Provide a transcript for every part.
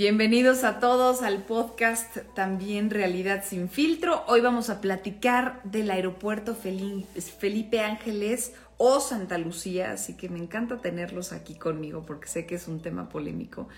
Bienvenidos a todos al podcast también Realidad sin filtro. Hoy vamos a platicar del aeropuerto Felipe Ángeles o Santa Lucía, así que me encanta tenerlos aquí conmigo porque sé que es un tema polémico.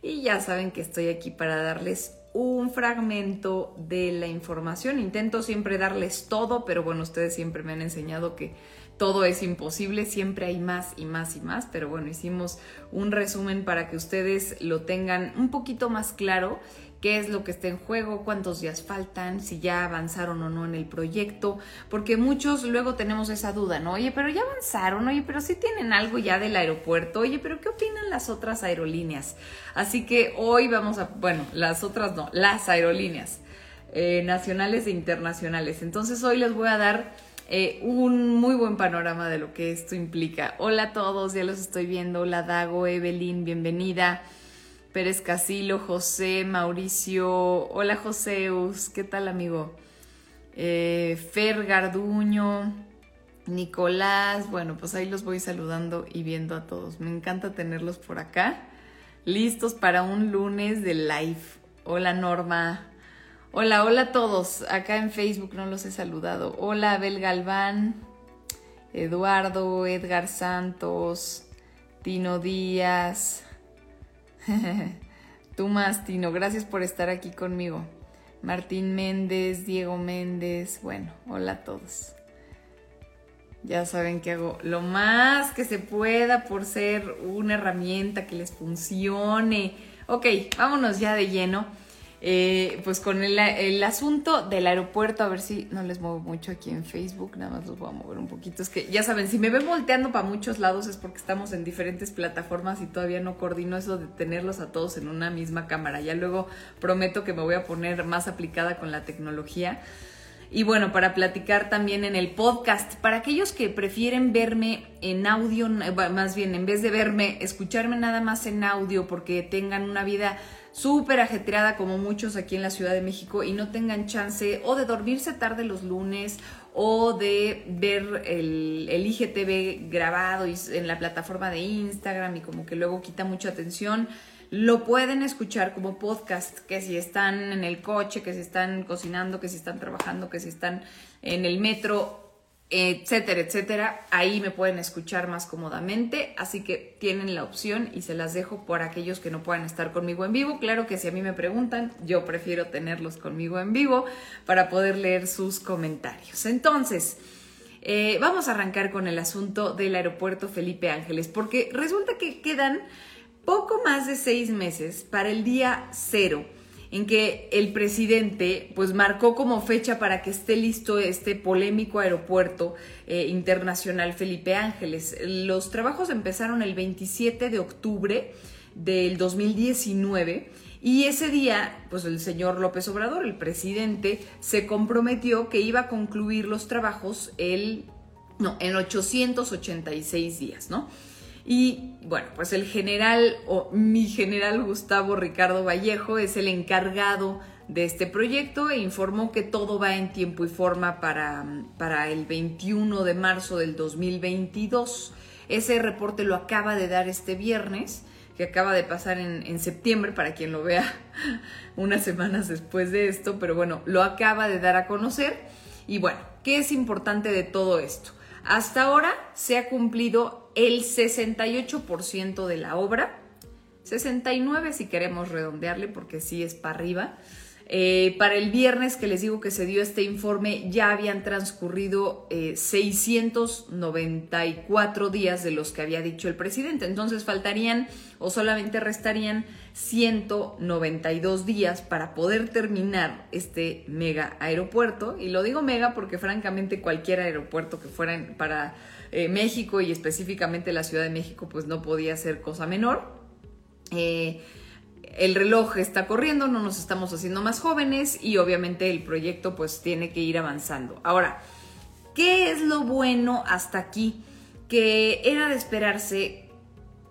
Y ya saben que estoy aquí para darles un fragmento de la información. Intento siempre darles todo, pero bueno, ustedes siempre me han enseñado que todo es imposible, siempre hay más y más y más, pero bueno, hicimos un resumen para que ustedes lo tengan un poquito más claro qué es lo que está en juego, cuántos días faltan, si ya avanzaron o no en el proyecto, porque muchos luego tenemos esa duda, ¿no? Oye, pero ya avanzaron, oye, pero sí tienen algo ya del aeropuerto, oye, pero ¿qué opinan las otras aerolíneas? Así que hoy vamos a, bueno, las otras no, las aerolíneas eh, nacionales e internacionales. Entonces hoy les voy a dar eh, un muy buen panorama de lo que esto implica. Hola a todos, ya los estoy viendo. Hola Dago, Evelyn, bienvenida. Pérez Casilo, José, Mauricio. Hola Joseus, ¿qué tal amigo? Eh, Fer Garduño, Nicolás. Bueno, pues ahí los voy saludando y viendo a todos. Me encanta tenerlos por acá. Listos para un lunes de live. Hola Norma, Hola, hola a todos. Acá en Facebook no los he saludado. Hola Abel Galván, Eduardo, Edgar Santos, Tino Díaz. Tú más, Tino. Gracias por estar aquí conmigo. Martín Méndez, Diego Méndez. Bueno, hola a todos. Ya saben que hago lo más que se pueda por ser una herramienta que les funcione. Ok, vámonos ya de lleno. Eh, pues con el, asunto del aeropuerto, a ver si no les muevo mucho aquí en Facebook, nada más los voy a mover un poquito. Es que ya saben, si me ven volteando para muchos lados es porque estamos en diferentes plataformas y todavía no coordino eso de tenerlos a todos en una misma cámara. Ya luego prometo que me voy a poner más aplicada con la tecnología. Y bueno, para platicar también en el podcast, para aquellos que prefieren verme en audio, más bien en vez de verme, escucharme nada más en audio porque tengan una vida súper ajetreada como muchos aquí en la Ciudad de México y no tengan chance o de dormirse tarde los lunes o de ver el, el IGTV grabado en la plataforma de Instagram y como que luego quita mucha atención. Lo pueden escuchar como podcast, que si están en el coche, que si están cocinando, que si están trabajando, que si están en el metro, etcétera, etcétera. Ahí me pueden escuchar más cómodamente, así que tienen la opción y se las dejo por aquellos que no puedan estar conmigo en vivo. Claro que si a mí me preguntan, yo prefiero tenerlos conmigo en vivo para poder leer sus comentarios. Entonces, eh, vamos a arrancar con el asunto del aeropuerto Felipe Ángeles, porque resulta que quedan poco más de seis meses para el día cero en que el presidente pues marcó como fecha para que esté listo este polémico aeropuerto eh, internacional Felipe Ángeles. Los trabajos empezaron el 27 de octubre del 2019 y ese día, pues el señor López Obrador, el presidente, se comprometió que iba a concluir los trabajos el, no, en 886 días, ¿no? Y bueno, pues el general o mi general Gustavo Ricardo Vallejo es el encargado de este proyecto e informó que todo va en tiempo y forma para, para el 21 de marzo del 2022. Ese reporte lo acaba de dar este viernes, que acaba de pasar en, en septiembre, para quien lo vea unas semanas después de esto, pero bueno, lo acaba de dar a conocer. Y bueno, ¿qué es importante de todo esto? Hasta ahora se ha cumplido el 68% de la obra, 69 si queremos redondearle porque sí es para arriba. Eh, para el viernes que les digo que se dio este informe ya habían transcurrido 694 eh, días de los que había dicho el presidente. Entonces faltarían o solamente restarían 192 días para poder terminar este mega aeropuerto. Y lo digo mega porque francamente cualquier aeropuerto que fuera para eh, México y específicamente la Ciudad de México, pues no podía ser cosa menor. Eh, el reloj está corriendo, no nos estamos haciendo más jóvenes y obviamente el proyecto pues tiene que ir avanzando. Ahora, ¿qué es lo bueno hasta aquí? Que era de esperarse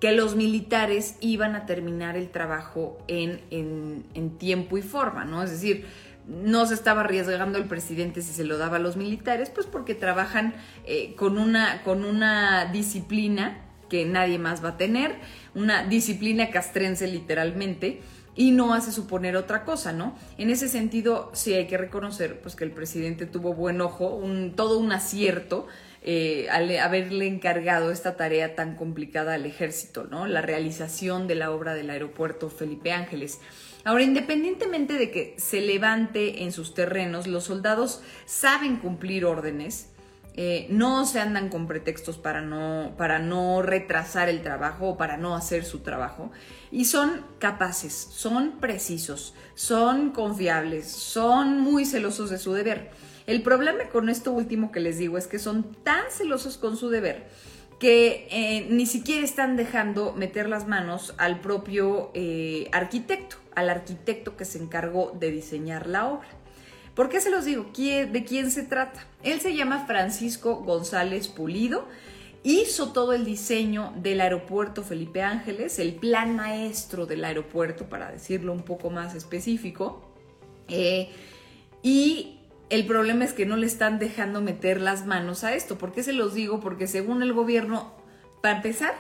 que los militares iban a terminar el trabajo en, en tiempo y forma, ¿no? Es decir, no se estaba arriesgando el presidente si se lo daba a los militares, pues porque trabajan eh, con, una, con una disciplina que nadie más va a tener, una disciplina castrense literalmente, y no hace suponer otra cosa, ¿no? En ese sentido, sí hay que reconocer pues, que el presidente tuvo buen ojo, un, todo un acierto eh, al haberle encargado esta tarea tan complicada al ejército, ¿no? La realización de la obra del aeropuerto Felipe Ángeles. Ahora, independientemente de que se levante en sus terrenos, los soldados saben cumplir órdenes, eh, no se andan con pretextos para no, para no retrasar el trabajo o para no hacer su trabajo. Y son capaces, son precisos, son confiables, son muy celosos de su deber. El problema con esto último que les digo es que son tan celosos con su deber que eh, ni siquiera están dejando meter las manos al propio eh, arquitecto, al arquitecto que se encargó de diseñar la obra. ¿Por qué se los digo? ¿De quién se trata? Él se llama Francisco González Pulido. Hizo todo el diseño del aeropuerto Felipe Ángeles, el plan maestro del aeropuerto, para decirlo un poco más específico. Eh, y el problema es que no le están dejando meter las manos a esto. ¿Por qué se los digo? Porque según el gobierno, para empezar,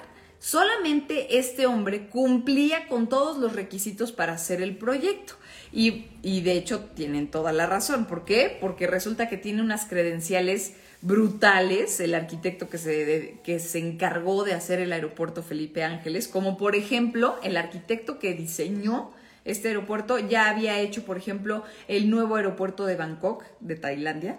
solamente este hombre cumplía con todos los requisitos para hacer el proyecto. Y, de hecho tienen toda la razón. ¿Por qué? Porque resulta que tiene unas credenciales brutales el arquitecto que se, que se encargó de hacer el aeropuerto Felipe Ángeles, como por ejemplo el arquitecto que diseñó este aeropuerto ya había hecho, por ejemplo, el nuevo aeropuerto de Bangkok, de Tailandia,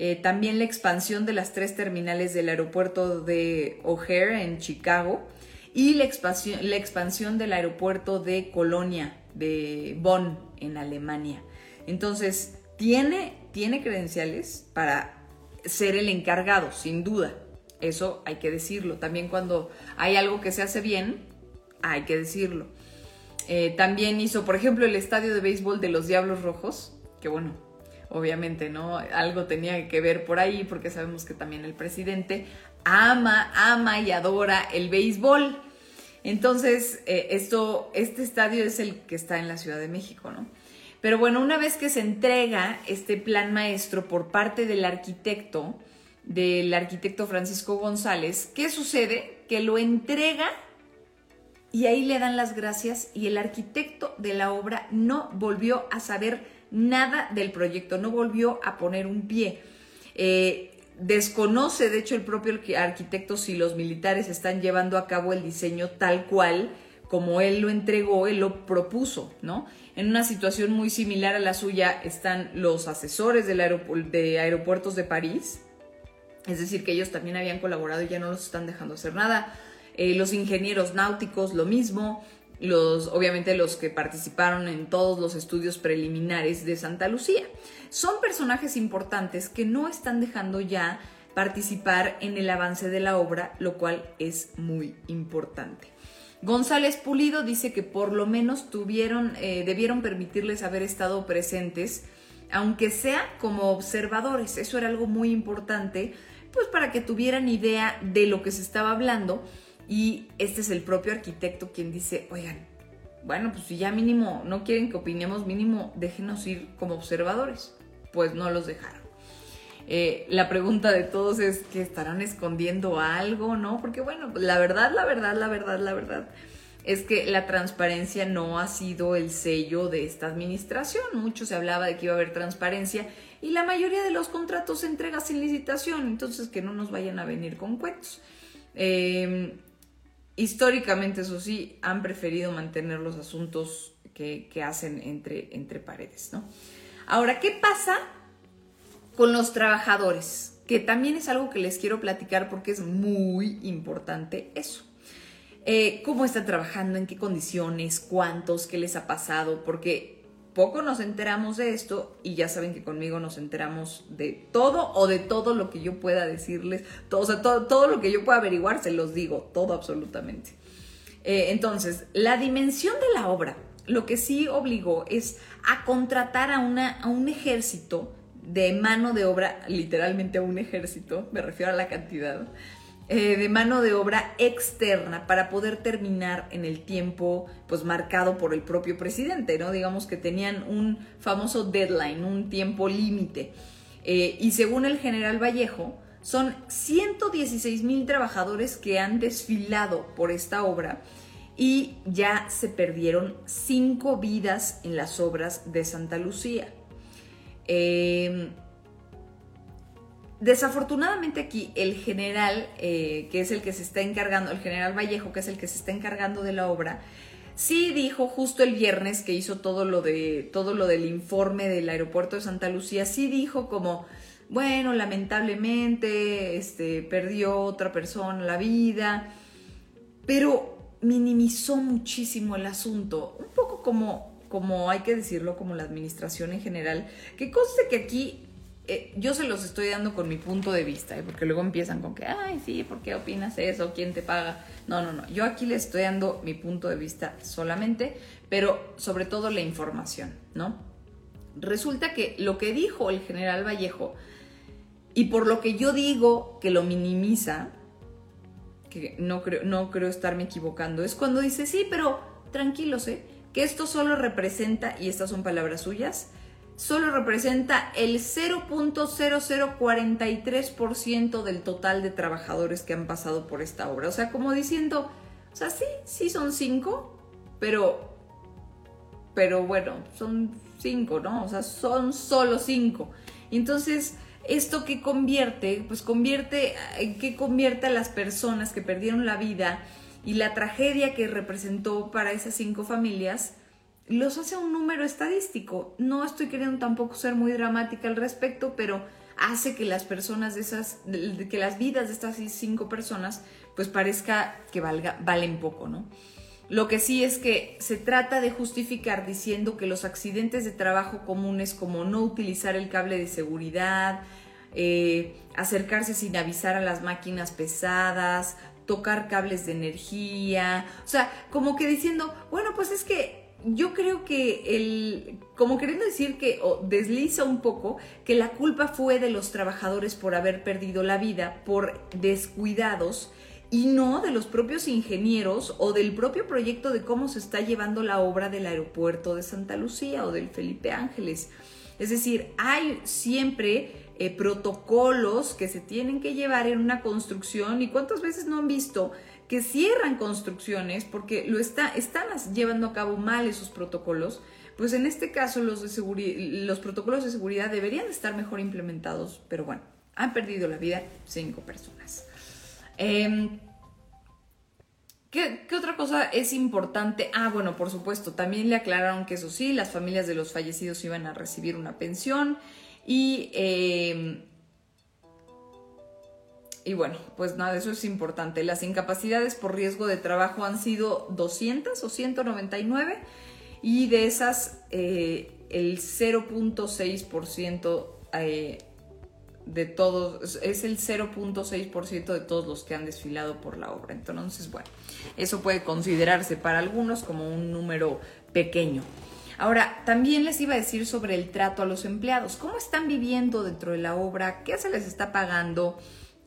eh, también la expansión de las tres terminales del aeropuerto de O'Hare en Chicago y la expansión, la expansión del aeropuerto de Colonia, de Bonn, en Alemania. Entonces, tiene, tiene credenciales para ser el encargado, sin duda. Eso hay que decirlo. También cuando hay algo que se hace bien, hay que decirlo. Eh, también hizo, por ejemplo, el estadio de béisbol de los Diablos Rojos, que bueno, obviamente, ¿no? Algo tenía que ver por ahí, porque sabemos que también el presidente ama, ama y adora el béisbol. Entonces, eh, esto, este estadio es el que está en la Ciudad de México, ¿no? Pero bueno, una vez que se entrega este plan maestro por parte del arquitecto, del arquitecto Francisco González, ¿qué sucede? Que lo entrega y ahí le dan las gracias y el arquitecto de la obra no volvió a saber nada del proyecto, no volvió a poner un pie. Eh, desconoce, de hecho, el propio arquitecto si los militares están llevando a cabo el diseño tal cual como él lo entregó, él lo propuso, ¿no? En una situación muy similar a la suya están los asesores de aeropuertos de París, es decir, que ellos también habían colaborado y ya no los están dejando hacer nada. Eh, los ingenieros náuticos, lo mismo. Obviamente los que participaron en todos los estudios preliminares de Santa Lucía. Son personajes importantes que no están dejando ya participar en el avance de la obra, lo cual es muy importante. González Pulido dice que por lo menos tuvieron, eh, debieron permitirles haber estado presentes, aunque sea como observadores. Eso era algo muy importante, pues para que tuvieran idea de lo que se estaba hablando. Y este es el propio arquitecto quien dice, oigan, bueno, pues si ya mínimo no quieren que opinemos, mínimo déjenos ir como observadores. Pues no los dejaron. Eh, la pregunta de todos es que estarán escondiendo algo, ¿no? Porque bueno, la verdad, la verdad, la verdad, la verdad es que la transparencia no ha sido el sello de esta administración. Mucho se hablaba de que iba a haber transparencia y la mayoría de los contratos se entrega sin licitación, entonces que no nos vayan a venir con cuentos. Em, históricamente, eso sí, han preferido mantener los asuntos que, hacen entre, entre paredes, ¿no? Ahora, ¿qué pasa con los trabajadores, que también es algo que les quiero platicar porque es muy importante eso. Eh, ¿Cómo están trabajando? ¿En qué condiciones? ¿Cuántos? ¿Qué les ha pasado? Porque poco nos enteramos de esto y ya saben que conmigo nos enteramos de todo o de todo lo que yo pueda decirles, todo, o sea, todo, todo lo que yo pueda averiguar, se los digo, todo absolutamente. Eh, entonces, la dimensión de la obra, lo que sí obligó es a contratar a, una, a un ejército de mano de obra, literalmente a un ejército, me refiero a la cantidad, eh, de mano de obra externa para poder terminar en el tiempo pues marcado por el propio presidente, ¿no? Digamos que tenían un famoso deadline, un tiempo límite. Eh, y según el general Vallejo, son 116 mil trabajadores que han desfilado por esta obra y ya se perdieron cinco vidas en las obras de Santa Lucía. Em, desafortunadamente aquí el general, eh, que es el que se está encargando, el general Vallejo, que es el que se está encargando de la obra, sí dijo justo el viernes que hizo todo lo de todo lo del informe del aeropuerto de Santa Lucía, sí dijo como bueno, lamentablemente este perdió otra persona la vida, pero minimizó muchísimo el asunto, un poco como, como hay que decirlo, como la administración en general, que conste que aquí eh, yo se los estoy dando con mi punto de vista, ¿eh? porque luego empiezan con que, ay, sí, ¿por qué opinas eso? ¿Quién te paga? No, no, no, yo aquí les estoy dando mi punto de vista solamente, pero sobre todo la información, ¿no? Resulta que lo que dijo el general Vallejo, y por lo que yo digo que lo minimiza, que no creo, no creo estarme equivocando, es cuando dice, sí, pero tranquilos, ¿eh? que esto solo representa, y estas son palabras suyas, solo representa el 0.0043% del total de trabajadores que han pasado por esta obra. O sea, como diciendo, o sea, sí, sí son cinco, pero, pero bueno, son cinco, ¿no? O sea, son solo cinco. Entonces, esto que convierte, pues convierte, eh, que convierte a las personas que perdieron la vida y la tragedia que representó para esas cinco familias, los hace un número estadístico. No estoy queriendo tampoco ser muy dramática al respecto, pero hace que las personas de esas, que las vidas de estas cinco personas, pues parezca que valga, valen poco, ¿no? Lo que sí es que se trata de justificar diciendo que los accidentes de trabajo comunes como no utilizar el cable de seguridad, eh, acercarse sin avisar a las máquinas pesadas, tocar cables de energía, o sea, como que diciendo, bueno, pues es que yo creo que el, como queriendo decir que o desliza un poco que la culpa fue de los trabajadores por haber perdido la vida por descuidados y no de los propios ingenieros o del propio proyecto de cómo se está llevando la obra del aeropuerto de Santa Lucía o del Felipe Ángeles. Es decir, hay siempre eh, protocolos que se tienen que llevar en una construcción y cuántas veces no han visto que cierran construcciones porque lo está, están llevando a cabo mal esos protocolos, pues en este caso los, de los protocolos de seguridad deberían estar mejor implementados, pero bueno, han perdido la vida cinco personas. Em, ¿Qué, ¿Qué, otra cosa es importante? Ah, bueno, por supuesto, también le aclararon que eso sí, las familias de los fallecidos iban a recibir una pensión y, em, y bueno, pues nada, eso es importante. Las incapacidades por riesgo de trabajo han sido 200 o 199 y de esas eh, el 0.6% eh, de todos, es el 0.6% de todos los que han desfilado por la obra. Entonces, bueno, eso puede considerarse para algunos como un número pequeño. Ahora, también les iba a decir sobre el trato a los empleados. ¿Cómo están viviendo dentro de la obra? ¿Qué se les está pagando?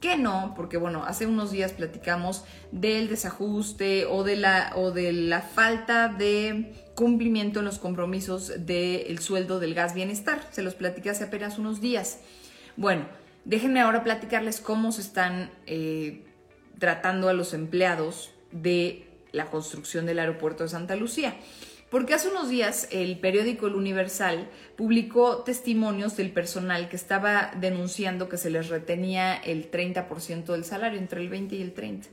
¿Qué no? Porque bueno, hace unos días platicamos del desajuste o de la, o de la falta de cumplimiento en los compromisos del sueldo del gas bienestar. Se los platicé hace apenas unos días. Bueno, déjenme ahora platicarles cómo se están eh, tratando a los empleados de la construcción del aeropuerto de Santa Lucía. Porque hace unos días el periódico El Universal publicó testimonios del personal que estaba denunciando que se les retenía el 30% del salario, entre el 20 y el 30.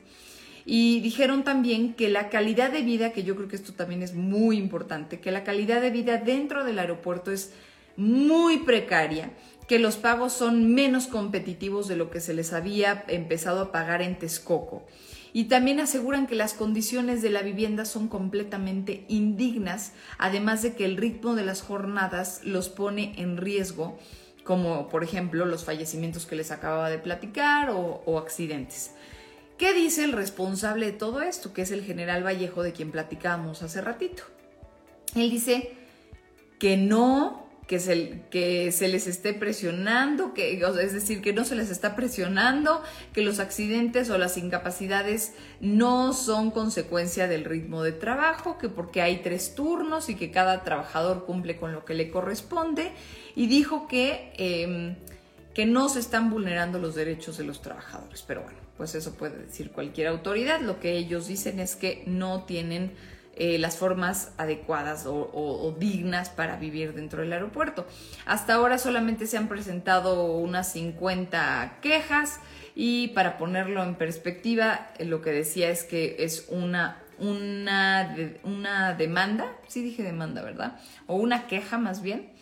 Y dijeron también que la calidad de vida, que yo creo que esto también es muy importante, que la calidad de vida dentro del aeropuerto es muy precaria, que los pagos son menos competitivos de lo que se les había empezado a pagar en Texcoco y también aseguran que las condiciones de la vivienda son completamente indignas, además de que el ritmo de las jornadas los pone en riesgo, como por ejemplo los fallecimientos que les acababa de platicar o, accidentes. ¿Qué dice el responsable de todo esto, que es el general Vallejo de quien platicábamos hace ratito? Él dice que no que se, que se les esté presionando, que, es decir, que no se les está presionando, que los accidentes o las incapacidades no son consecuencia del ritmo de trabajo, que porque hay tres turnos y que cada trabajador cumple con lo que le corresponde, y dijo que, em, que no se están vulnerando los derechos de los trabajadores. Pero bueno, pues eso puede decir cualquier autoridad. Lo que ellos dicen es que no tienen eh, las formas adecuadas o, dignas para vivir dentro del aeropuerto. Hasta ahora solamente se han presentado unas 50 quejas y para ponerlo en perspectiva, eh, lo que decía es que es una, una, una demanda, sí dije demanda, ¿verdad? O una queja más bien,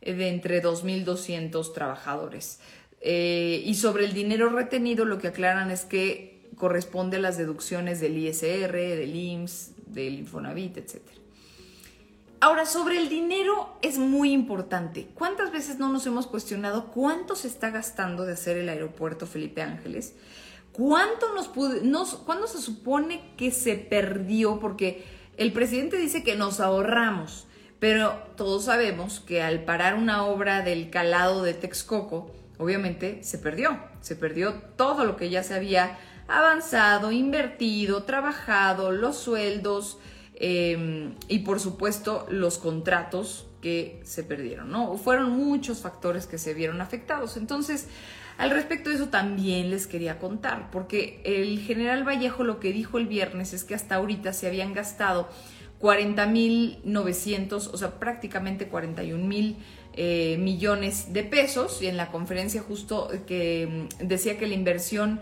eh, de entre 2.200 trabajadores. Y sobre el dinero retenido, lo que aclaran es que corresponde a las deducciones del ISR, del IMSS, del Infonavit, etc. Ahora, sobre el dinero es muy importante. ¿Cuántas veces no nos hemos cuestionado cuánto se está gastando de hacer el aeropuerto Felipe Ángeles? ¿Cuánto nos, nos ¿Cuándo se supone que se perdió? Porque el presidente dice que nos ahorramos, pero todos sabemos que al parar una obra del calado de Texcoco, obviamente se perdió, se perdió todo lo que ya se había avanzado, invertido, trabajado, los sueldos em, y por supuesto los contratos que se perdieron, ¿no? Fueron muchos factores que se vieron afectados. Entonces, al respecto de eso también les quería contar, porque el general Vallejo lo que dijo el viernes es que hasta ahorita se habían gastado 40.900, o sea, prácticamente 41 mil eh, millones de pesos y en la conferencia justo que mm, decía que la inversión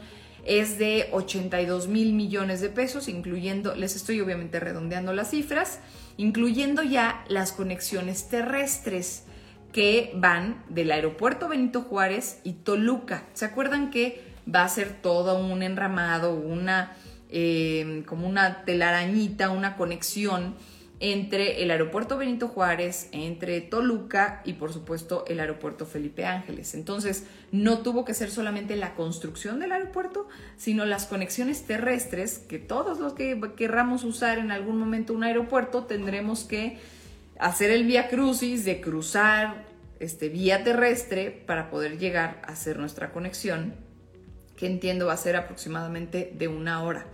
es de 82 mil millones de pesos, incluyendo, les estoy obviamente redondeando las cifras, incluyendo ya las conexiones terrestres que van del aeropuerto Benito Juárez y Toluca. ¿Se acuerdan que va a ser todo un enramado, una eh, como una telarañita, una conexión? Entre el aeropuerto Benito Juárez, entre Toluca y por supuesto el aeropuerto Felipe Ángeles. Entonces, no tuvo que ser solamente la construcción del aeropuerto, sino las conexiones terrestres que todos los que querramos usar en algún momento un aeropuerto tendremos que hacer el vía crucis de cruzar este vía terrestre para poder llegar a hacer nuestra conexión, que entiendo va a ser aproximadamente de una hora.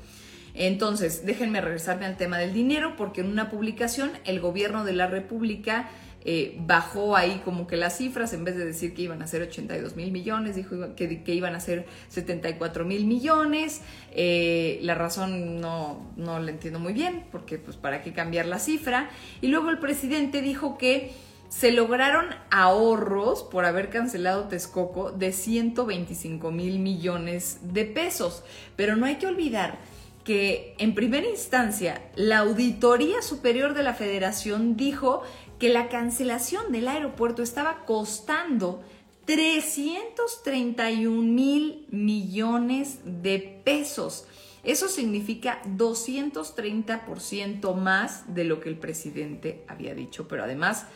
Entonces, déjenme regresarme al tema del dinero, porque en una publicación el gobierno de la República eh, bajó ahí como que las cifras, en vez de decir que iban a ser 82 mil millones, dijo que, que, iban a ser 74 mil millones. Eh, la razón no, no la entiendo muy bien, porque pues para qué cambiar la cifra. Y luego el presidente dijo que se lograron ahorros por haber cancelado Texcoco de 125 mil millones de pesos. Pero no hay que olvidar que en primera instancia la Auditoría Superior de la Federación dijo que la cancelación del aeropuerto estaba costando 331 mil millones de pesos. Eso significa 230% más de lo que el presidente había dicho, pero además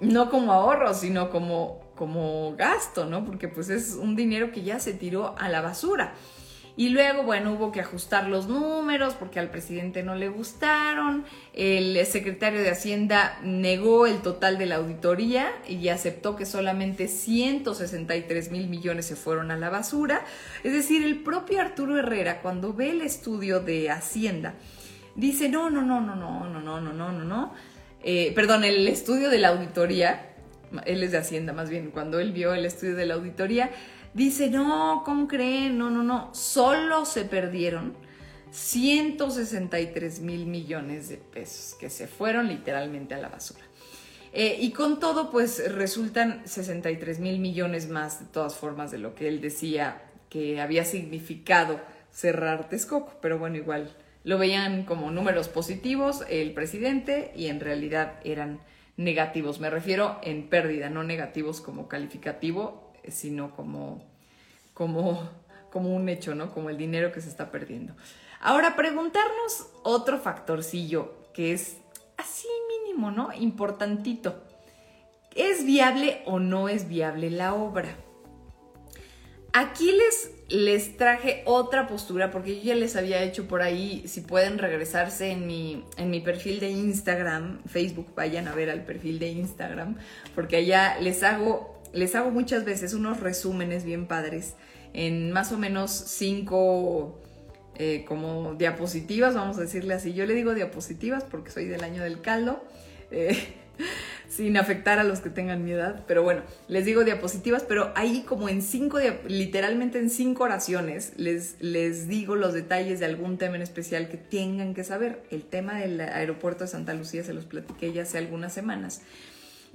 no como ahorro, sino como, como gasto, ¿no? Porque pues es un dinero que ya se tiró a la basura. Y luego, bueno, hubo que ajustar los números porque al presidente no le gustaron. El secretario de Hacienda negó el total de la auditoría y aceptó que solamente 163 mil millones se fueron a la basura. Es decir, el propio Arturo Herrera, cuando ve el estudio de Hacienda, dice, no, no, no, no, no, no, no, no, no, no, no. Eh, perdón, el estudio de la auditoría, él es de Hacienda más bien, cuando él vio el estudio de la auditoría, dice, no, ¿cómo creen? No, no, no, solo se perdieron 163 mil millones de pesos que se fueron literalmente a la basura. Eh, y con todo, pues resultan 63 mil millones más de todas formas de lo que él decía que había significado cerrar Texcoco, pero bueno, igual lo veían como números positivos el presidente y en realidad eran negativos. Me refiero en pérdida, no negativos como calificativo, sino como, como, como un hecho, ¿no? Como el dinero que se está perdiendo. Ahora, preguntarnos otro factorcillo que es así mínimo, ¿no? Importantito. ¿Es viable o no es viable la obra? Aquí les, les traje otra postura porque yo ya les había hecho por ahí, si pueden regresarse en mi, en mi perfil de Instagram, Facebook, vayan a ver al perfil de Instagram, porque allá les hago les hago muchas veces unos resúmenes bien padres en más o menos cinco eh, como diapositivas, vamos a decirle así. Yo le digo diapositivas porque soy del año del caldo. Eh, sin afectar a los que tengan mi edad. Pero bueno, les digo diapositivas, pero ahí como en cinco, literalmente en cinco oraciones, les, les digo los detalles de algún tema en especial que tengan que saber. El tema del aeropuerto de Santa Lucía se los platiqué ya hace algunas semanas.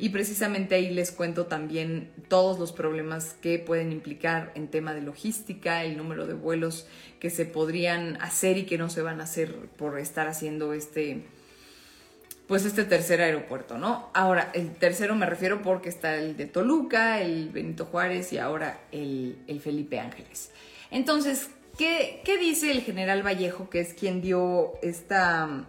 Y precisamente ahí les cuento también todos los problemas que pueden implicar en tema de logística, el número de vuelos que se podrían hacer y que no se van a hacer por estar haciendo este, pues este tercer aeropuerto, ¿no? Ahora, el tercero me refiero porque está el de Toluca, el Benito Juárez y ahora el, Felipe Ángeles. Entonces, ¿qué, ¿qué dice el general Vallejo, que es quien dio esta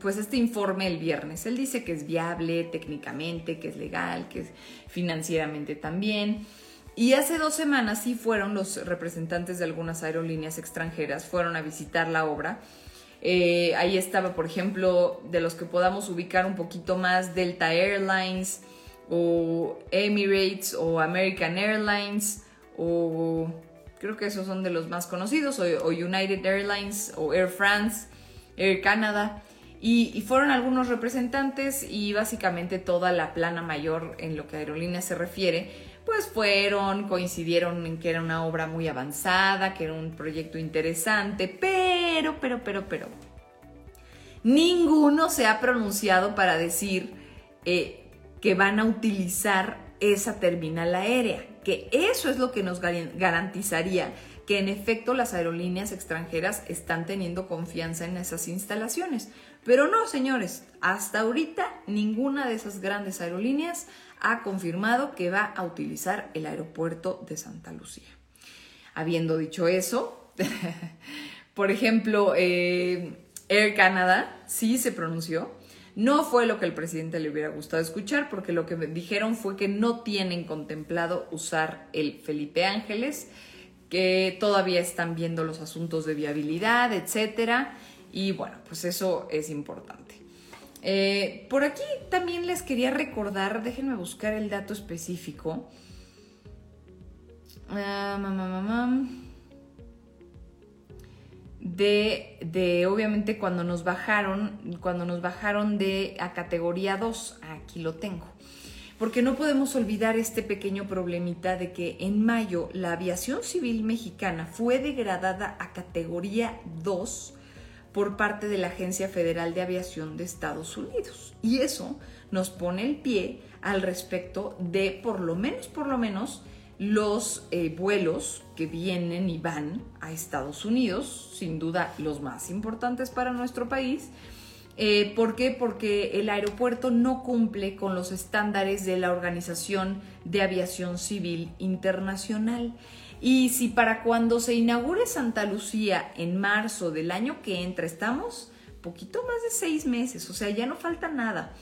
pues este informe el viernes. Él dice que es viable técnicamente, que es legal, que es financieramente también. Y hace dos semanas sí fueron los representantes de algunas aerolíneas extranjeras, fueron a visitar la obra. Eh, ahí estaba, por ejemplo, de los que podamos ubicar un poquito más, Delta Airlines o Emirates o American Airlines o creo que esos son de los más conocidos, o United Airlines o Air France, Air Canada. Y, fueron algunos representantes y básicamente toda la plana mayor en lo que a aerolíneas se refiere, pues fueron, coincidieron en que era una obra muy avanzada, que era un proyecto interesante, pero, pero, pero, pero, ninguno se ha pronunciado para decir eh, que van a utilizar esa terminal aérea, que eso es lo que nos garantizaría que en efecto las aerolíneas extranjeras están teniendo confianza en esas instalaciones. Pero no, señores, hasta ahorita ninguna de esas grandes aerolíneas ha confirmado que va a utilizar el aeropuerto de Santa Lucía. Habiendo dicho eso, por ejemplo, eh, Air Canada sí se pronunció. No fue lo que el presidente le hubiera gustado escuchar, porque lo que dijeron fue que no tienen contemplado usar el Felipe Ángeles, que todavía están viendo los asuntos de viabilidad, etcétera y bueno, pues eso es importante. Eh, por aquí también les quería recordar, déjenme buscar el dato específico. Ah, de, de, obviamente cuando nos bajaron, cuando nos bajaron de a categoría 2, aquí lo tengo. Porque no podemos olvidar este pequeño problemita de que en mayo la aviación civil mexicana fue degradada a categoría 2 por parte de la Agencia Federal de Aviación de Estados Unidos. Y eso nos pone el pie al respecto de por lo menos, por lo menos, los eh, vuelos que vienen y van a Estados Unidos, sin duda los más importantes para nuestro país. Eh, ¿Por qué? Porque el aeropuerto no cumple con los estándares de la Organización de Aviación Civil Internacional. Y si para cuando se inaugure Santa Lucía en marzo del año que entra estamos poquito más de seis meses, o sea, ya no falta nada.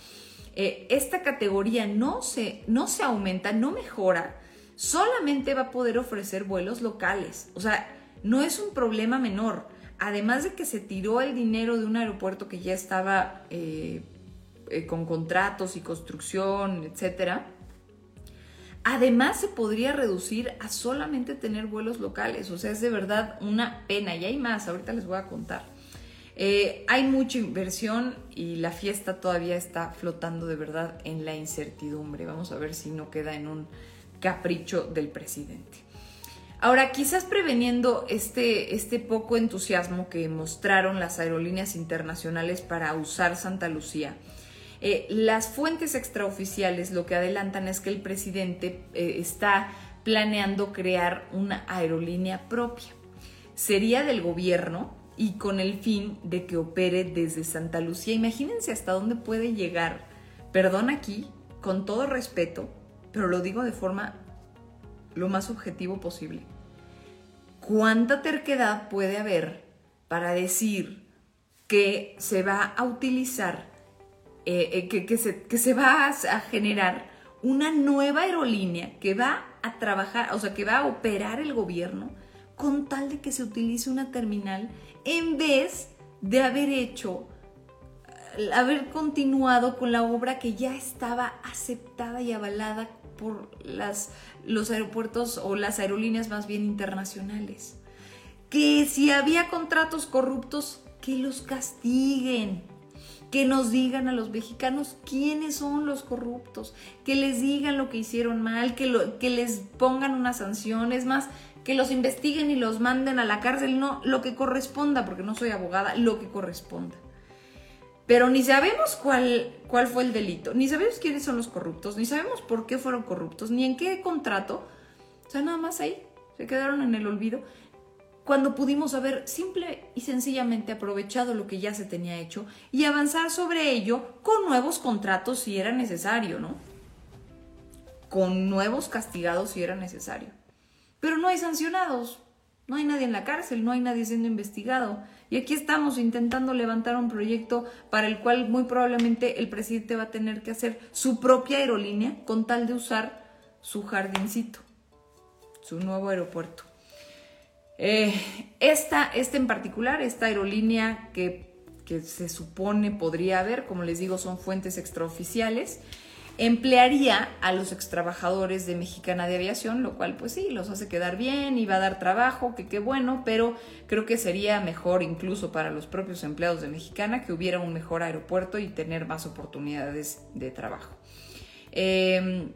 Eh, esta categoría no se, no se aumenta, no mejora, solamente va a poder ofrecer vuelos locales. O sea, no es un problema menor. Además de que se tiró el dinero de un aeropuerto que ya estaba eh, eh, con contratos y construcción, etcétera, Además, se podría reducir a solamente tener vuelos locales. O sea, es de verdad una pena. Y hay más, ahorita les voy a contar. Eh, hay mucha inversión y la fiesta todavía está flotando de verdad en la incertidumbre. Vamos a ver si no queda en un capricho del presidente. Ahora, quizás preveniendo este, este poco entusiasmo que mostraron las aerolíneas internacionales para usar Santa Lucía, eh, las fuentes extraoficiales lo que adelantan es que el presidente eh, está planeando crear una aerolínea propia. Sería del gobierno y con el fin de que opere desde Santa Lucía. Imagínense hasta dónde puede llegar. Perdón aquí, con todo respeto, pero lo digo de forma lo más objetivo posible. ¿Cuánta terquedad puede haber para decir que se va a utilizar eh, eh, que, se, que se va a generar una nueva aerolínea que va a trabajar, o sea, que va a operar el gobierno con tal de que se utilice una terminal en vez de haber hecho, eh, haber continuado con la obra que ya estaba aceptada y avalada por las, los aeropuertos o las aerolíneas más bien internacionales. Que si había contratos corruptos, que los castiguen que nos digan a los mexicanos quiénes son los corruptos, que les digan lo que hicieron mal, que, lo, que les pongan una sanción, es más, que los investiguen y los manden a la cárcel, no, lo que corresponda, porque no soy abogada, lo que corresponda. Pero ni sabemos cuál, cuál fue el delito, ni sabemos quiénes son los corruptos, ni sabemos por qué fueron corruptos, ni en qué contrato. O sea, nada más ahí, se quedaron en el olvido cuando pudimos haber simple y sencillamente aprovechado lo que ya se tenía hecho y avanzar sobre ello con nuevos contratos si era necesario, ¿no? Con nuevos castigados si era necesario. Pero no hay sancionados, no hay nadie en la cárcel, no hay nadie siendo investigado. Y aquí estamos intentando levantar un proyecto para el cual muy probablemente el presidente va a tener que hacer su propia aerolínea con tal de usar su jardincito, su nuevo aeropuerto. Eh, esta, en particular, esta aerolínea que, se supone podría haber, como les digo, son fuentes extraoficiales, emplearía a los extrabajadores de Mexicana de Aviación, lo cual pues sí, los hace quedar bien y va a dar trabajo, que qué bueno, pero creo que sería mejor incluso para los propios empleados de Mexicana que hubiera un mejor aeropuerto y tener más oportunidades de trabajo. Eh,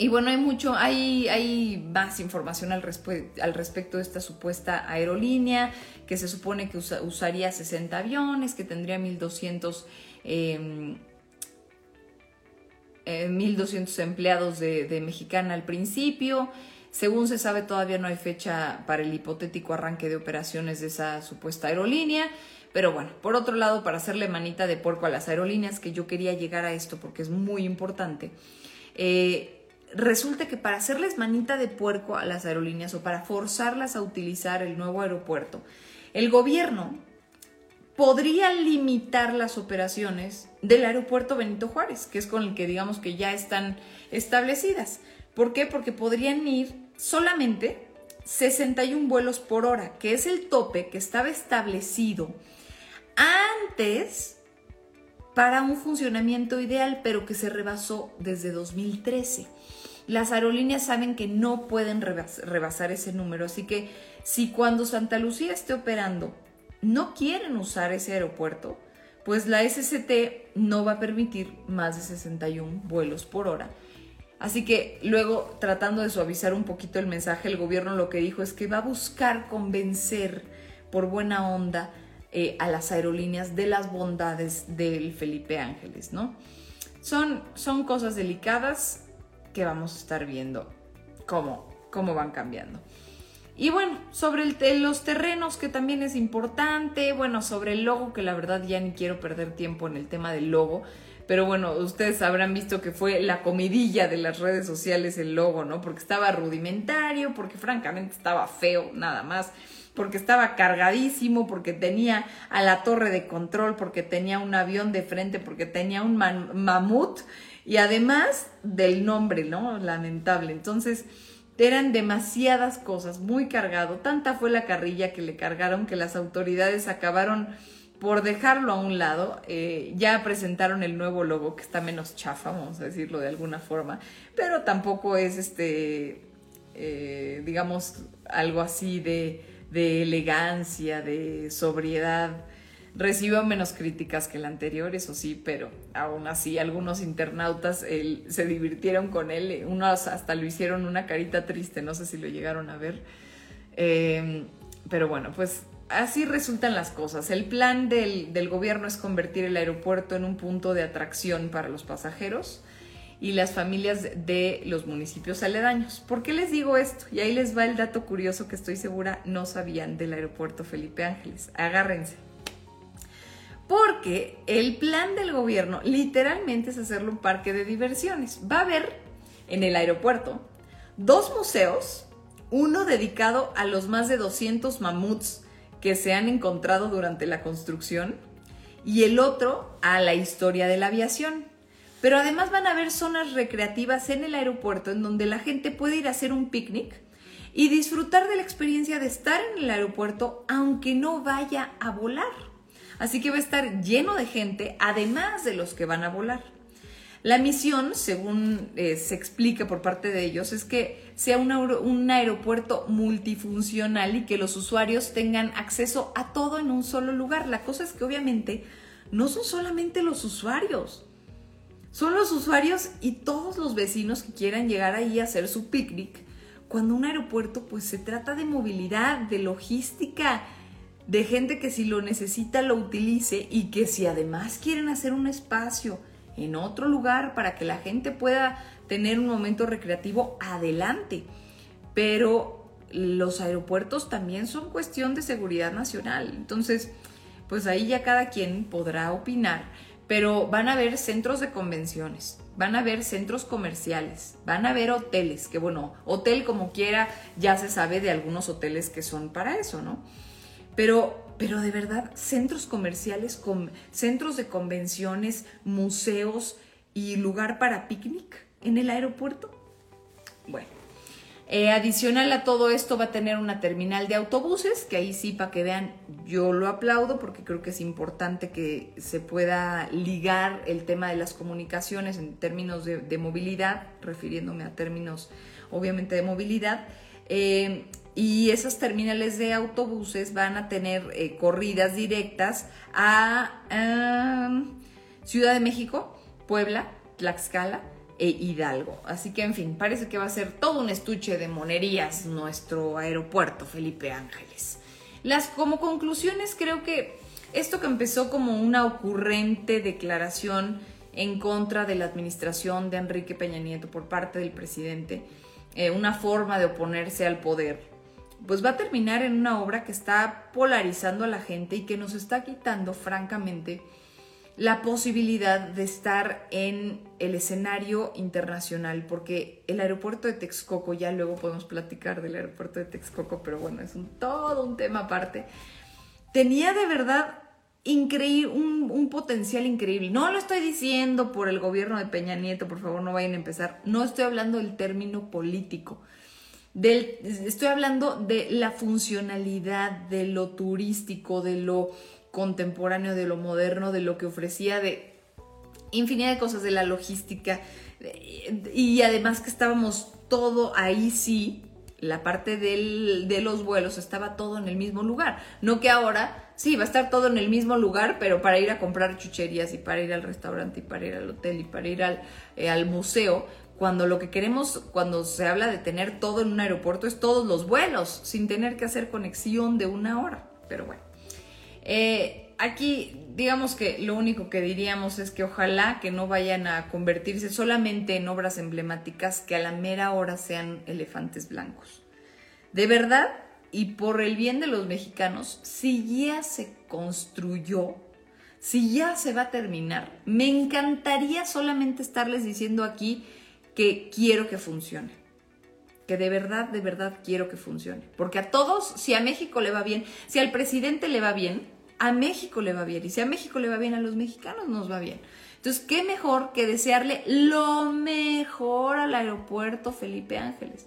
y bueno, hay mucho, hay, hay más información al, al, respecto de esta supuesta aerolínea, que se supone que usaría 60 aviones, que tendría 1200, 1200 em, eh, empleados de, de Mexicana al principio. Según se sabe, todavía no hay fecha para el hipotético arranque de operaciones de esa supuesta aerolínea. Pero bueno, por otro lado, para hacerle manita de puerco a las aerolíneas, que yo quería llegar a esto porque es muy importante, eh, resulta que para hacerles manita de puerco a las aerolíneas o para forzarlas a utilizar el nuevo aeropuerto, el gobierno podría limitar las operaciones del aeropuerto Benito Juárez, que es con el que digamos que ya están establecidas. ¿Por qué? Porque podrían ir solamente 61 vuelos por hora, que es el tope que estaba establecido antes para un funcionamiento ideal, pero que se rebasó desde 2013. Las aerolíneas saben que no pueden rebasar ese número, así que si cuando Santa Lucía esté operando no quieren usar ese aeropuerto, pues la SCT no va a permitir más de 61 vuelos por hora. Así que luego, tratando de suavizar un poquito el mensaje, el gobierno lo que dijo es que va a buscar convencer por buena onda eh, a las aerolíneas de las bondades del Felipe Ángeles, ¿no? Son, son cosas delicadas, que vamos a estar viendo cómo, cómo van cambiando. Y bueno, sobre los terrenos que también es importante, bueno, sobre el logo, que la verdad ya ni quiero perder tiempo en el tema del logo, pero bueno, ustedes habrán visto que fue la comidilla de las redes sociales el logo, ¿no? Porque estaba rudimentario, porque francamente estaba feo, nada más, porque estaba cargadísimo, porque tenía a la torre de control, porque tenía un avión de frente, porque tenía un mamut y además del nombre, ¿no? Lamentable. Entonces, eran demasiadas cosas, muy cargado. Tanta fue la carrilla que le cargaron que las autoridades acabaron por dejarlo a un lado. Eh, ya presentaron el nuevo logo que está menos chafa, vamos a decirlo de alguna forma, pero tampoco es este, eh, digamos, algo así de, de elegancia, de sobriedad Recibió menos críticas que el anterior, eso sí, pero aún así algunos internautas se divirtieron con él, unos hasta lo hicieron una carita triste, no sé si lo llegaron a ver. Em, pero bueno, pues así resultan las cosas. El plan del, del, gobierno es convertir el aeropuerto en un punto de atracción para los pasajeros y las familias de los municipios aledaños. ¿Por qué les digo esto? Y ahí les va el dato curioso que estoy segura no sabían del aeropuerto Felipe Ángeles. Agárrense porque el plan del gobierno literalmente es hacerlo un parque de diversiones. Va a haber en el aeropuerto dos museos, uno dedicado a los más de 200 mamuts que se han encontrado durante la construcción y el otro a la historia de la aviación. Pero además van a haber zonas recreativas en el aeropuerto en donde la gente puede ir a hacer un picnic y disfrutar de la experiencia de estar en el aeropuerto aunque no vaya a volar. Así que va a estar lleno de gente, además de los que van a volar. La misión, según eh, se explica por parte de ellos, es que sea un aeropuerto multifuncional y que los usuarios tengan acceso a todo en un solo lugar. La cosa es que obviamente no son solamente los usuarios. Son los usuarios y todos los vecinos que quieran llegar ahí a hacer su picnic. Cuando un aeropuerto pues se trata de movilidad, de logística, de gente que si lo necesita lo utilice y que si además quieren hacer un espacio en otro lugar para que la gente pueda tener un momento recreativo, adelante. Pero los aeropuertos también son cuestión de seguridad nacional. Entonces, pues ahí ya cada quien podrá opinar pero van a haber centros de convenciones, van a haber centros comerciales, van a haber hoteles, que bueno, hotel como quiera, ya se sabe de algunos hoteles que son para eso, ¿no? Pero, pero de verdad, centros comerciales, centros de convenciones, museos y lugar para picnic en el aeropuerto. Bueno, eh, adicional a todo esto va a tener una terminal de autobuses, que ahí sí, para que vean, yo lo aplaudo porque creo que es importante que se pueda ligar el tema de las comunicaciones en términos de, movilidad, refiriéndome a términos obviamente de movilidad. Eh, y esas terminales de autobuses van a tener eh, corridas directas a Ciudad de México, Puebla, Tlaxcala, e Hidalgo. Así que, en fin, parece que va a ser todo un estuche de monerías nuestro aeropuerto Felipe Ángeles. Las como conclusiones creo que esto que empezó como una ocurrente declaración en contra de la administración de Enrique Peña Nieto por parte del presidente, eh, una forma de oponerse al poder, pues va a terminar en una obra que está polarizando a la gente y que nos está quitando, francamente, la posibilidad de estar en el escenario internacional, porque el aeropuerto de Texcoco, ya luego podemos platicar del aeropuerto de Texcoco, pero bueno, es un, todo un tema aparte, tenía de verdad increíble, un, potencial increíble. No lo estoy diciendo por el gobierno de Peña Nieto, por favor no vayan a empezar, no estoy hablando del término político. Del, estoy hablando de la funcionalidad, de lo turístico, de lo contemporáneo, de lo moderno, de lo que ofrecía, de infinidad de cosas, de la logística. Y además que estábamos todo ahí sí, la parte de los vuelos estaba todo en el mismo lugar. No que ahora, sí, va a estar todo en el mismo lugar, pero para ir a comprar chucherías y para ir al restaurante y para ir al hotel y para ir al, eh, al museo, cuando lo que queremos, cuando se habla de tener todo en un aeropuerto, es todos los vuelos, sin tener que hacer conexión de una hora. Pero bueno. Eh, aquí, digamos que lo único que diríamos es que ojalá que no vayan a convertirse solamente en obras emblemáticas que a la mera hora sean elefantes blancos. De verdad, y por el bien de los mexicanos, si ya se construyó, si ya se va a terminar, me encantaría solamente estarles diciendo aquí que quiero que funcione que de verdad, de verdad quiero que funcione. Porque a todos, si a México le va bien, si al presidente le va bien, a México le va bien. Y si a México le va bien, a los mexicanos nos va bien. Entonces, ¿qué mejor que desearle lo mejor al aeropuerto Felipe Ángeles?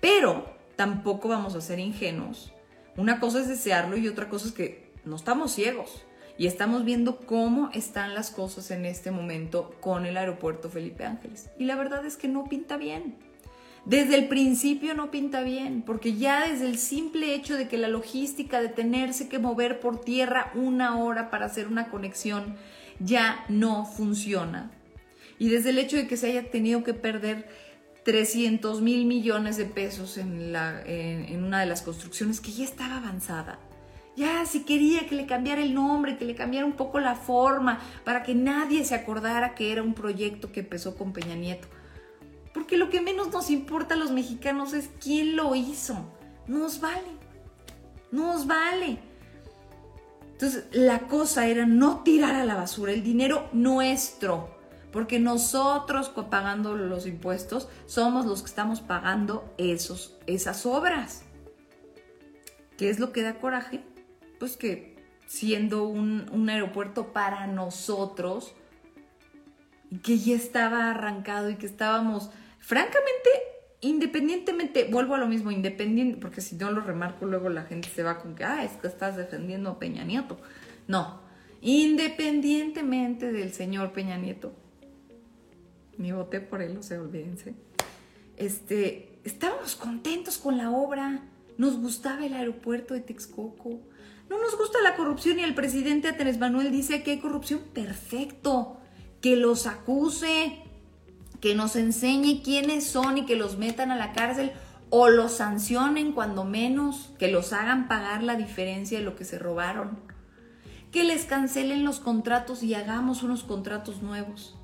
Pero tampoco vamos a ser ingenuos. Una cosa es desearlo y otra cosa es que no estamos ciegos y estamos viendo cómo están las cosas en este momento con el aeropuerto Felipe Ángeles. Y la verdad es que no pinta bien. Desde el principio no pinta bien, porque ya desde el simple hecho de que la logística de tenerse que mover por tierra una hora para hacer una conexión ya no funciona. Y desde el hecho de que se haya tenido que perder 300 mil millones de pesos en, en, una de las construcciones que ya estaba avanzada. Ya si quería que le cambiara el nombre, que le cambiara un poco la forma, para que nadie se acordara que era un proyecto que empezó con Peña Nieto. Porque lo que menos nos importa a los mexicanos es quién lo hizo. Nos vale. Nos vale. Entonces, la cosa era no tirar a la basura el dinero nuestro. Porque nosotros pagando los impuestos somos los que estamos pagando esos, esas obras. ¿Qué es lo que da coraje? Pues que siendo un, un aeropuerto para nosotros, que ya estaba arrancado y que estábamos francamente, independientemente, vuelvo a lo mismo, independiente, porque si no lo remarco, luego la gente se va con que, ah, es que estás defendiendo a Peña Nieto. No, independientemente del señor Peña Nieto, ni voté por él, o sea, olvídense. Este, estábamos contentos con la obra, nos gustaba el aeropuerto de Texcoco, no nos gusta la corrupción y el presidente Andrés Manuel dice que hay corrupción, perfecto, que los acuse, que nos enseñe quiénes son y que los metan a la cárcel o los sancionen cuando menos, que los hagan pagar la diferencia de lo que se robaron, que les cancelen los contratos y hagamos unos contratos nuevos.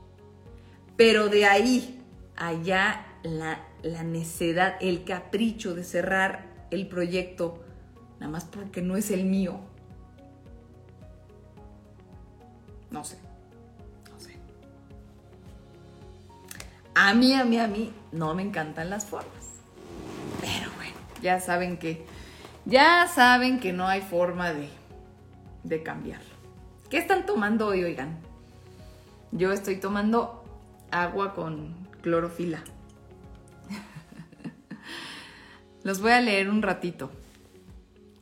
Pero de ahí, allá, la, la necedad, el capricho de cerrar el proyecto, nada más porque no es el mío. No sé, no sé. A mí, a mí, a mí, no me encantan las formas. Pero bueno, ya saben que, ya saben que no hay forma de, de cambiar. ¿Qué están tomando hoy, oigan? Yo estoy tomando agua con clorofila. Los voy a leer un ratito.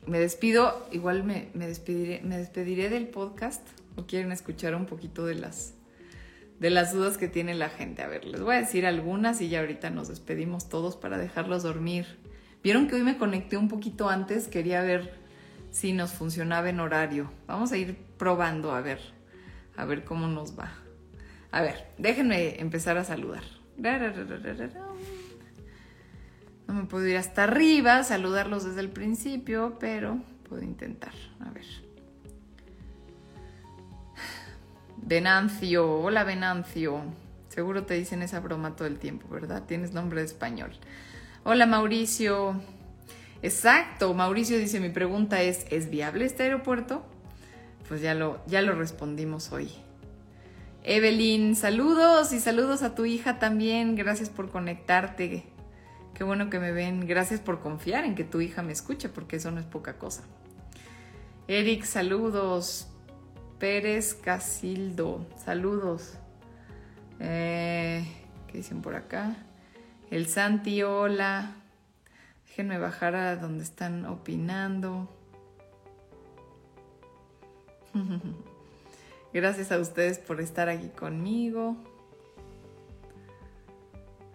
Me despido, igual me, despediré, me despediré del podcast o quieren escuchar un poquito de las, de las dudas que tiene la gente. A ver, les voy a decir algunas y ya ahorita nos despedimos todos para dejarlos dormir. Vieron que hoy me conecté un poquito antes, quería ver si nos funcionaba en horario. Vamos a ir probando a ver, a ver cómo nos va. A ver, déjenme empezar a saludar. No me puedo ir hasta arriba, saludarlos desde el principio, pero puedo intentar. A ver. Venancio, hola Venancio. Seguro te dicen esa broma todo el tiempo, ¿verdad? Tienes nombre de español. Hola Mauricio. Exacto, Mauricio dice, mi pregunta es, ¿es viable este aeropuerto? Pues ya lo, ya lo respondimos hoy. Evelyn, saludos y saludos a tu hija también. Gracias por conectarte. Qué bueno que me ven. Gracias por confiar en que tu hija me escuche, porque eso no es poca cosa. Eric, saludos. Pérez Casildo, saludos. Eh, ¿Qué dicen por acá? El Santi, hola. Déjenme bajar a donde están opinando. Gracias a ustedes por estar aquí conmigo.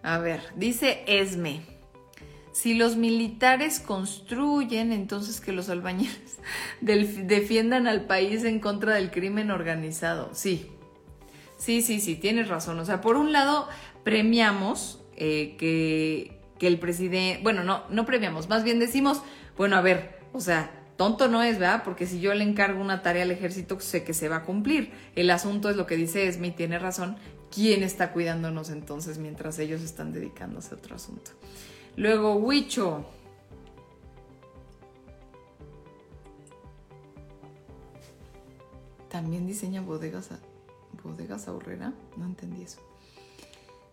A ver, dice Esme. Si los militares construyen, entonces que los albañiles defiendan al país en contra del crimen organizado. Sí, sí, sí, sí, tienes razón. O sea, por un lado, premiamos eh, que, el presidente, bueno, no, no premiamos, más bien decimos, bueno, a ver, o sea, tonto no es, ¿verdad? Porque si yo le encargo una tarea al ejército, sé que se va a cumplir. El asunto es lo que dice Esme tiene razón. ¿Quién está cuidándonos entonces mientras ellos están dedicándose a otro asunto? Luego, Huicho. También diseña bodegas, bodegas ahorrera. No entendí eso.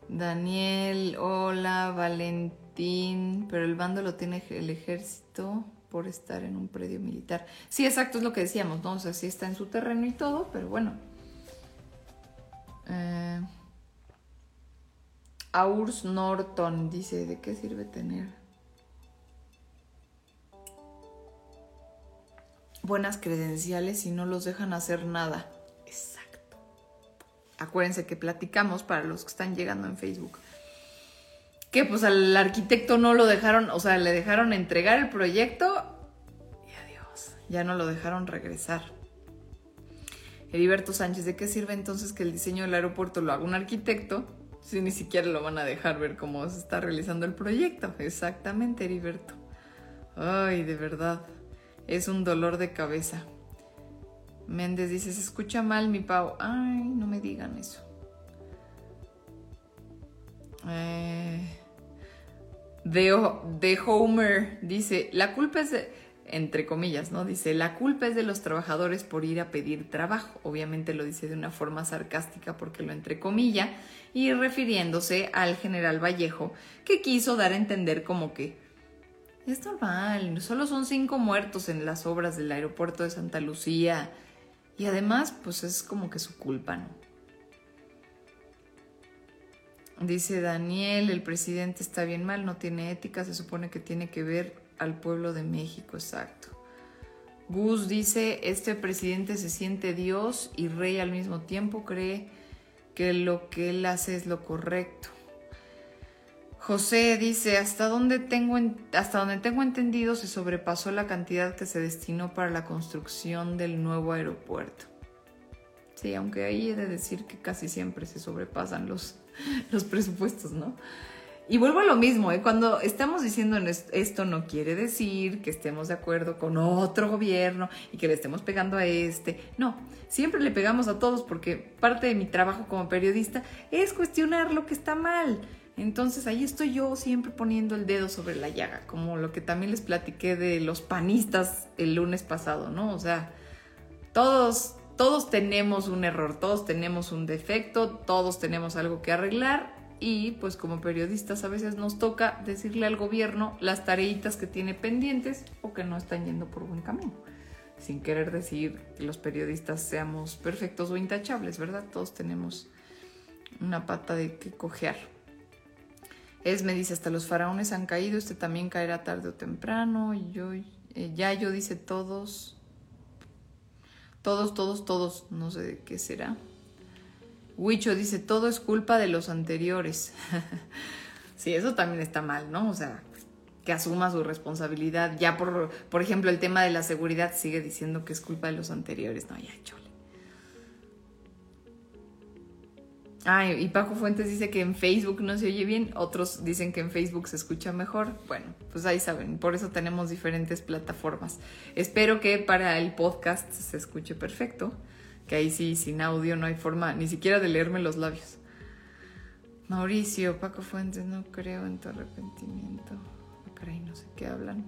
Daniel, hola, Valentín, pero el bando lo tiene el ejército por estar en un predio militar. Sí, exacto, es lo que decíamos, ¿no? O sea, sí está en su terreno y todo, pero bueno. Eh, Aurs Norton dice, ¿de qué sirve tener buenas credenciales si no los dejan hacer nada? acuérdense que platicamos para los que están llegando en Facebook, que pues al arquitecto no lo dejaron, o sea, le dejaron entregar el proyecto y adiós, ya no lo dejaron regresar. Heriberto Sánchez, ¿de qué sirve entonces que el diseño del aeropuerto lo haga un arquitecto si ni siquiera lo van a dejar ver cómo se está realizando el proyecto? Exactamente, Heriberto. Ay, de verdad, es un dolor de cabeza. Méndez dice, se escucha mal mi Pau. Ay, no me digan eso. Eh, de, Homer dice, la culpa es, entre comillas, ¿no? Dice, la culpa es de los trabajadores por ir a pedir trabajo. Obviamente lo dice de una forma sarcástica porque lo entre comillas y refiriéndose al general Vallejo, que quiso dar a entender como que es normal, solo son cinco muertos en las obras del aeropuerto de Santa Lucía y además, pues es como que su culpa, ¿no? Dice Daniel, el presidente está bien mal, no tiene ética, se supone que tiene que ver al pueblo de México, exacto. Gus dice, este presidente se siente Dios y rey al mismo tiempo, cree que lo que él hace es lo correcto. José dice, hasta donde, tengo hasta tengo entendido se sobrepasó la cantidad que se destinó para la construcción del nuevo aeropuerto. Sí, aunque ahí he de decir que casi siempre se sobrepasan los, los presupuestos, ¿no? Y vuelvo a lo mismo, ¿eh? cuando estamos diciendo esto no quiere decir que estemos de acuerdo con otro gobierno y que le estemos pegando a este. No, siempre le pegamos a todos porque parte de mi trabajo como periodista es cuestionar lo que está mal. Entonces ahí estoy yo siempre poniendo el dedo sobre la llaga, como lo que también les platiqué de los panistas el lunes pasado, ¿no? O sea, todos, todos tenemos un error, todos tenemos un defecto, todos tenemos algo que arreglar y pues como periodistas a veces nos toca decirle al gobierno las tareitas que tiene pendientes o que no están yendo por buen camino. Sin querer decir que los periodistas seamos perfectos o intachables, ¿verdad? Todos tenemos una pata de que cojear. Es me dice, hasta los faraones han caído, este también caerá tarde o temprano. Y yo, eh, ya yo dice todos, todos, todos, todos, no sé de qué será. Huicho dice, todo es culpa de los anteriores. sí, eso también está mal, ¿no? O sea, que asuma su responsabilidad. Ya por, por ejemplo, el tema de la seguridad sigue diciendo que es culpa de los anteriores. No, ya, chole. Ah, y Paco Fuentes dice que en Facebook no se oye bien, otros dicen que en Facebook se escucha mejor. Bueno, pues ahí saben, por eso tenemos diferentes plataformas. Espero que para el podcast se escuche perfecto, que ahí sí, sin audio no hay forma ni siquiera de leerme los labios. Mauricio, Paco Fuentes, no creo en tu arrepentimiento. Ah, caray, no sé qué hablan.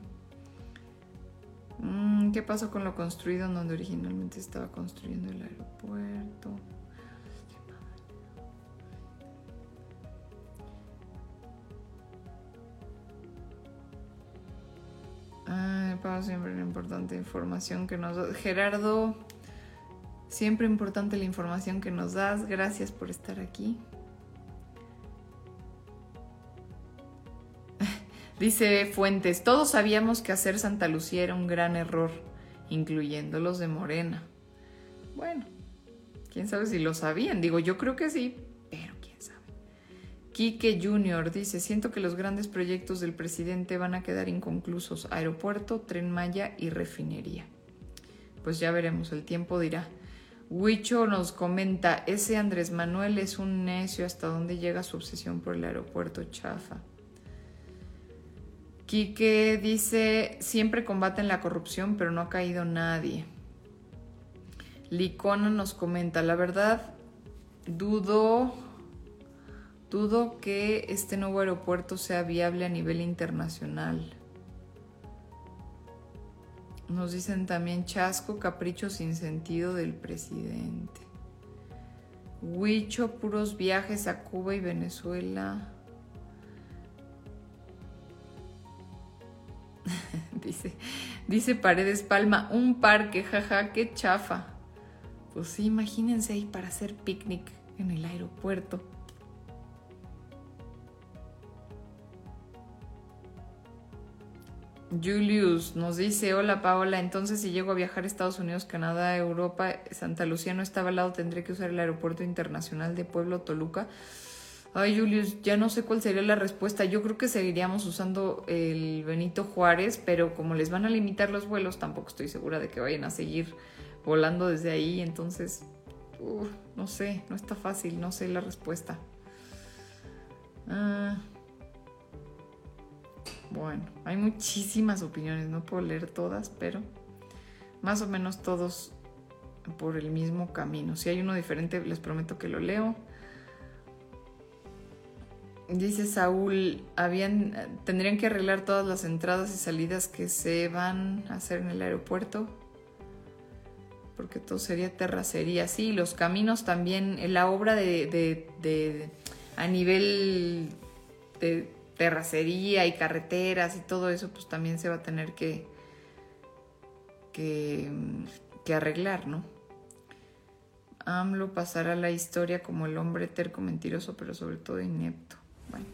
Mm, ¿Qué pasó con lo construido en donde originalmente estaba construyendo el aeropuerto? para siempre la importante información que nos. Gerardo, siempre importante la información que nos das. Gracias por estar aquí. Dice Fuentes, todos sabíamos que hacer Santa Lucía era un gran error, incluyendo los de Morena. Bueno, quién sabe si lo sabían. Digo, yo creo que sí, Quique Jr. dice, siento que los grandes proyectos del presidente van a quedar inconclusos. Aeropuerto, tren Maya y refinería. Pues ya veremos, el tiempo dirá. Huicho nos comenta, ese Andrés Manuel es un necio hasta dónde llega su obsesión por el aeropuerto chafa. Quique dice, siempre combaten la corrupción, pero no ha caído nadie. Licona nos comenta, la verdad, dudo Dudo que este nuevo aeropuerto sea viable a nivel internacional. Nos dicen también chasco, capricho sin sentido del presidente. Huicho, puros viajes a Cuba y Venezuela. dice, dice Paredes Palma, un parque, jaja, qué chafa. Pues sí, imagínense ahí para hacer picnic en el aeropuerto. Julius nos dice, hola Paola, entonces si llego a viajar a Estados Unidos, Canadá, Europa, Santa Lucía no al lado, tendré que usar el aeropuerto internacional de Pueblo Toluca. Ay, Julius, ya no sé cuál sería la respuesta. Yo creo que seguiríamos usando el Benito Juárez, pero como les van a limitar los vuelos, tampoco estoy segura de que vayan a seguir volando desde ahí. Entonces, no sé, no está fácil, no sé la respuesta. Ah. Bueno, hay muchísimas opiniones, no puedo leer todas, pero más o menos todos por el mismo camino. Si hay uno diferente, les prometo que lo leo. Dice Saúl, habían, tendrían que arreglar todas las entradas y salidas que se van a hacer en el aeropuerto, porque todo sería terracería. Sí, los caminos también, la obra de, de, a nivel de terracería y carreteras y todo eso, pues también se va a tener que, que, arreglar, ¿no? AMLO pasará la historia como el hombre terco, mentiroso, pero sobre todo inepto. Bueno,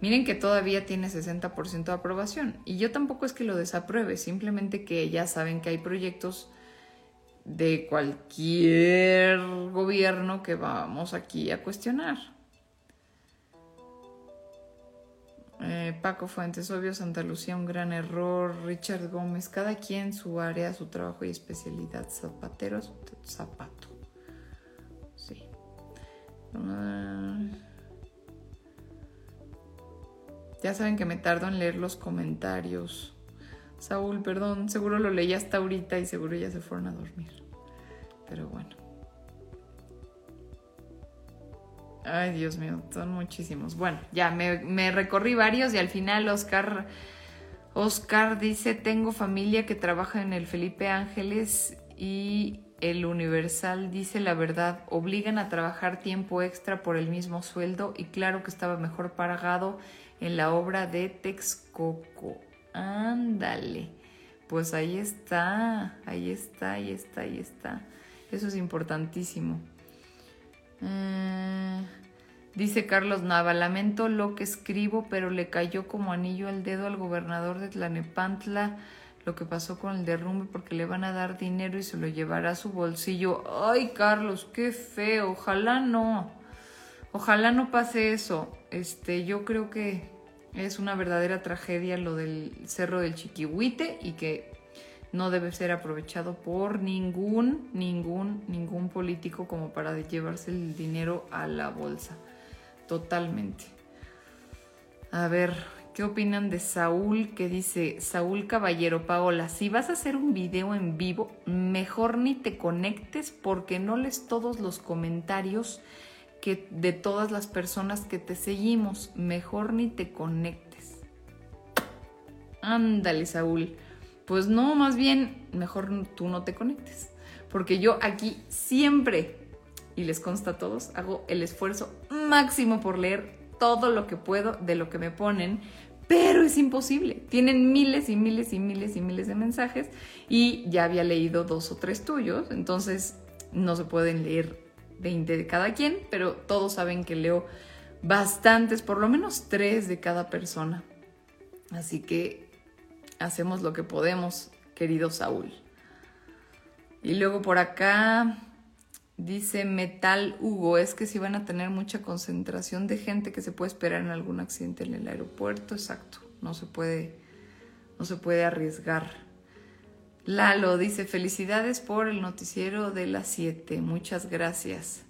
miren que todavía tiene 60% de aprobación. Y yo tampoco es que lo desapruebe, simplemente que ya saben que hay proyectos de cualquier gobierno que vamos aquí a cuestionar. Eh, Paco Fuentes, obvio, Santa Lucía, un gran error. Richard Gómez, cada quien su área, su trabajo y especialidad. Zapateros, zapato. Sí. Ah. ya saben que me tardo en leer los comentarios. Saúl, perdón, seguro lo leí hasta ahorita y seguro ya se fueron a dormir. Pero bueno. Ay, Dios mío, son muchísimos. Bueno, ya me, recorrí varios y al final Oscar, Oscar dice, tengo familia que trabaja en el Felipe Ángeles y el Universal dice la verdad, obligan a trabajar tiempo extra por el mismo sueldo y claro que estaba mejor pagado en la obra de Texcoco. Ándale. Pues ahí está, ahí está, ahí está, ahí está. Eso es importantísimo. Eh, dice Carlos Nava, lamento lo que escribo, pero le cayó como anillo al dedo al gobernador de Tlanepantla lo que pasó con el derrumbe porque le van a dar dinero y se lo llevará a su bolsillo. Ay, Carlos, qué feo. Ojalá no. Ojalá no pase eso. Este, yo creo que es una verdadera tragedia lo del Cerro del Chiquihuite y que no debe ser aprovechado por ningún, ningún, ningún político como para llevarse el dinero a la bolsa. Totalmente. A ver, ¿qué opinan de Saúl que dice, Saúl Caballero Paola, si vas a hacer un video en vivo, mejor ni te conectes porque no lees todos los comentarios que de todas las personas que te seguimos, mejor ni te conectes. Ándale, Saúl. Pues no, más bien, mejor tú no te conectes. Porque yo aquí siempre, y les consta a todos, hago el esfuerzo máximo por leer todo lo que puedo de lo que me ponen, pero es imposible. Tienen miles y miles y miles y miles de mensajes y ya había leído dos o tres tuyos, entonces no se pueden leer 20 de cada quien, pero todos saben que leo bastantes, por lo menos tres de cada persona. Así que hacemos lo que podemos, querido Saúl. Y luego por acá dice Metal Hugo, es que si van a tener mucha concentración de gente que se puede esperar en algún accidente en el aeropuerto, exacto, no se puede, no se puede arriesgar. Lalo dice, felicidades por el noticiero de las 7, muchas gracias.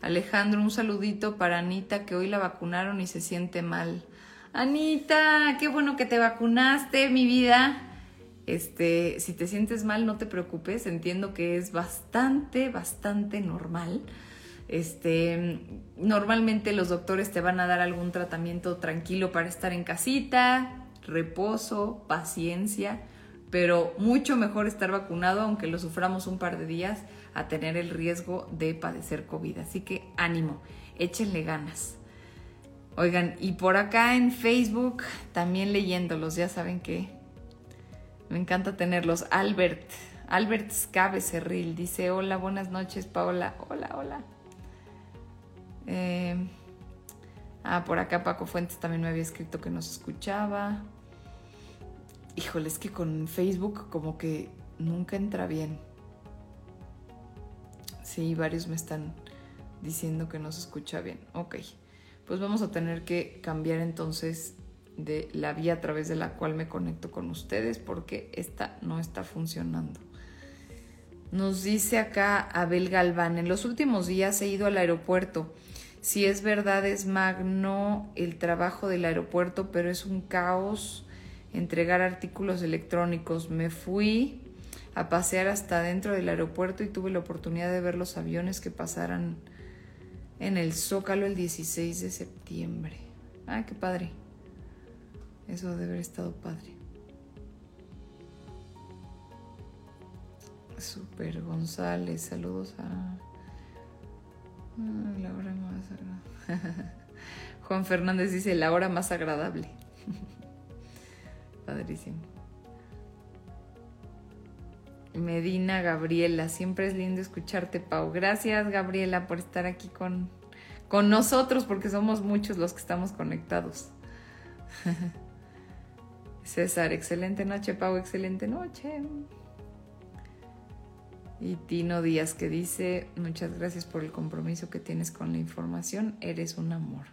Alejandro, un saludito para Anita que hoy la vacunaron y se siente mal. Anita, qué bueno que te vacunaste, mi vida. Este, si te sientes mal, no te preocupes, entiendo que es bastante, bastante normal. Este, normalmente los doctores te van a dar algún tratamiento tranquilo para estar en casita, reposo, paciencia, pero mucho mejor estar vacunado, aunque lo suframos un par de días, a tener el riesgo de padecer COVID. Así que ánimo, échenle ganas. Oigan, y por acá en Facebook también leyéndolos, ya saben que me encanta tenerlos. Albert, Albert Scabe Cerril dice, hola, buenas noches, Paola. Hola, hola. Eh, ah, por acá Paco Fuentes también me había escrito que nos escuchaba. Híjole, es que con Facebook como que nunca entra bien. Sí, varios me están diciendo que no se escucha bien. Ok pues vamos a tener que cambiar entonces de la vía a través de la cual me conecto con ustedes porque esta no está funcionando. Nos dice acá Abel Galván, en los últimos días he ido al aeropuerto. Si es verdad, es magno el trabajo del aeropuerto, pero es un caos entregar artículos electrónicos. Me fui a pasear hasta dentro del aeropuerto y tuve la oportunidad de ver los aviones que pasaran en el Zócalo el 16 de septiembre. Ah, qué padre. Eso debe haber estado padre. Super González, saludos a ah, la hora más agradable. Juan Fernández dice la hora más agradable. Padrísimo. Medina Gabriela, siempre es lindo escucharte, Pau. Gracias, Gabriela, por estar aquí con, con nosotros, porque somos muchos los que estamos conectados. César, excelente noche, Pau, excelente noche. Y Tino Díaz que dice, muchas gracias por el compromiso que tienes con la información, eres un amor.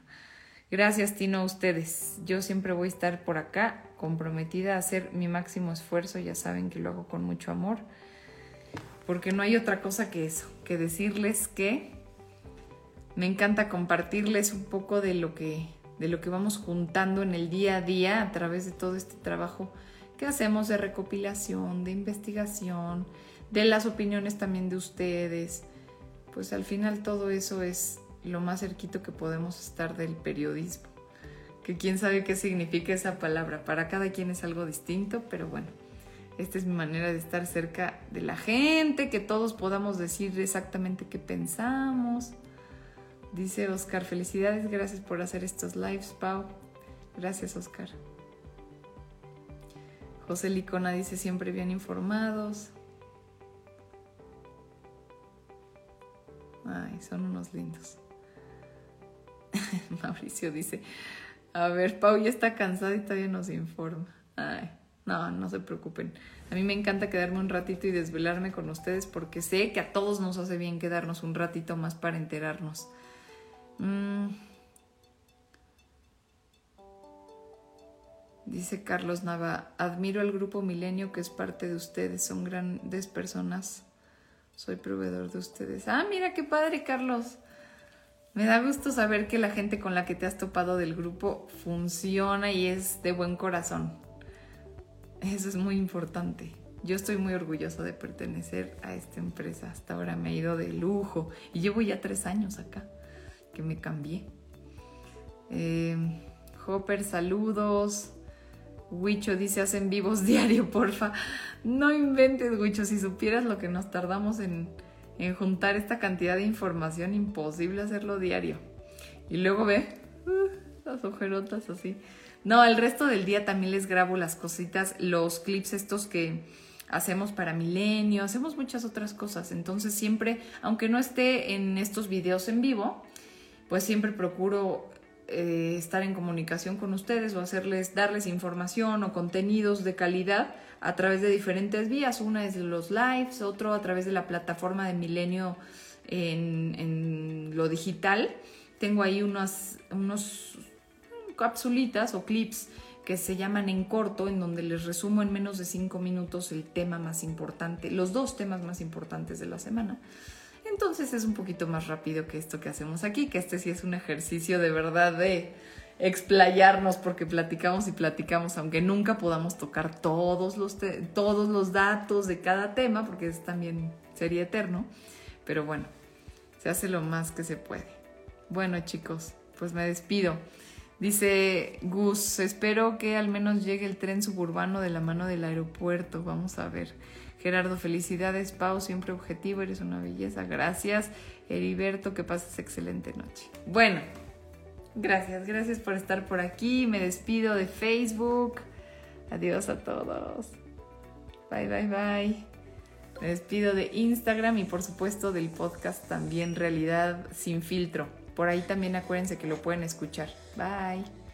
Gracias, Tino, a ustedes. Yo siempre voy a estar por acá, comprometida a hacer mi máximo esfuerzo. Ya saben que lo hago con mucho amor. Porque no hay otra cosa que eso, que decirles que me encanta compartirles un poco de lo que, de lo que vamos juntando en el día a día a través de todo este trabajo que hacemos de recopilación, de investigación, de las opiniones también de ustedes. Pues al final todo eso es lo más cerquito que podemos estar del periodismo. Que quién sabe qué significa esa palabra. Para cada quien es algo distinto, pero bueno, esta es mi manera de estar cerca de la gente, que todos podamos decir exactamente qué pensamos. Dice Oscar, felicidades, gracias por hacer estos lives, Pau. Gracias, Oscar. José Licona dice siempre bien informados. Ay, son unos lindos. Mauricio dice, a ver, Pau ya está cansada y todavía nos informa. Ay, no, no se preocupen. A mí me encanta quedarme un ratito y desvelarme con ustedes porque sé que a todos nos hace bien quedarnos un ratito más para enterarnos. Mm. Dice Carlos Nava, admiro al grupo Milenio que es parte de ustedes, son grandes personas. Soy proveedor de ustedes. Ah, mira qué padre, Carlos. Me da gusto saber que la gente con la que te has topado del grupo funciona y es de buen corazón. Eso es muy importante. Yo estoy muy orgullosa de pertenecer a esta empresa. Hasta ahora me ha ido de lujo y llevo ya tres años acá que me cambié. Eh, Hopper, saludos. Huicho dice, hacen vivos diario, porfa. No inventes, Huicho, si supieras lo que nos tardamos en, en juntar esta cantidad de información, imposible hacerlo diario. Y luego ve uh, las ojerotas así. No, el resto del día también les grabo las cositas, los clips estos que hacemos para Milenio, hacemos muchas otras cosas. Entonces siempre, aunque no esté en estos videos en vivo, pues siempre procuro eh, estar en comunicación con ustedes o hacerles, darles información o contenidos de calidad a través de diferentes vías. Una es los lives, otro a través de la plataforma de Milenio en, lo digital. Tengo ahí unas, unos capsulitas o clips que se llaman en corto, en donde les resumo en menos de cinco minutos el tema más importante, los dos temas más importantes de la semana. Entonces es un poquito más rápido que esto que hacemos aquí, que este sí es un ejercicio de verdad de explayarnos porque platicamos y platicamos, aunque nunca podamos tocar todos los, todos los datos de cada tema, porque es también sería eterno. Pero bueno, se hace lo más que se puede. Bueno chicos, pues me despido. Dice Gus, espero que al menos llegue el tren suburbano de la mano del aeropuerto. Vamos a ver. Gerardo, felicidades. Pau, siempre objetivo, eres una belleza. Gracias. Heriberto, que pases excelente noche. Bueno, gracias, gracias por estar por aquí. Me despido de Facebook. Adiós a todos. Bye, bye, bye. Me despido de Instagram y por supuesto del podcast también Realidad sin filtro. Por ahí también acuérdense que lo pueden escuchar. Bye.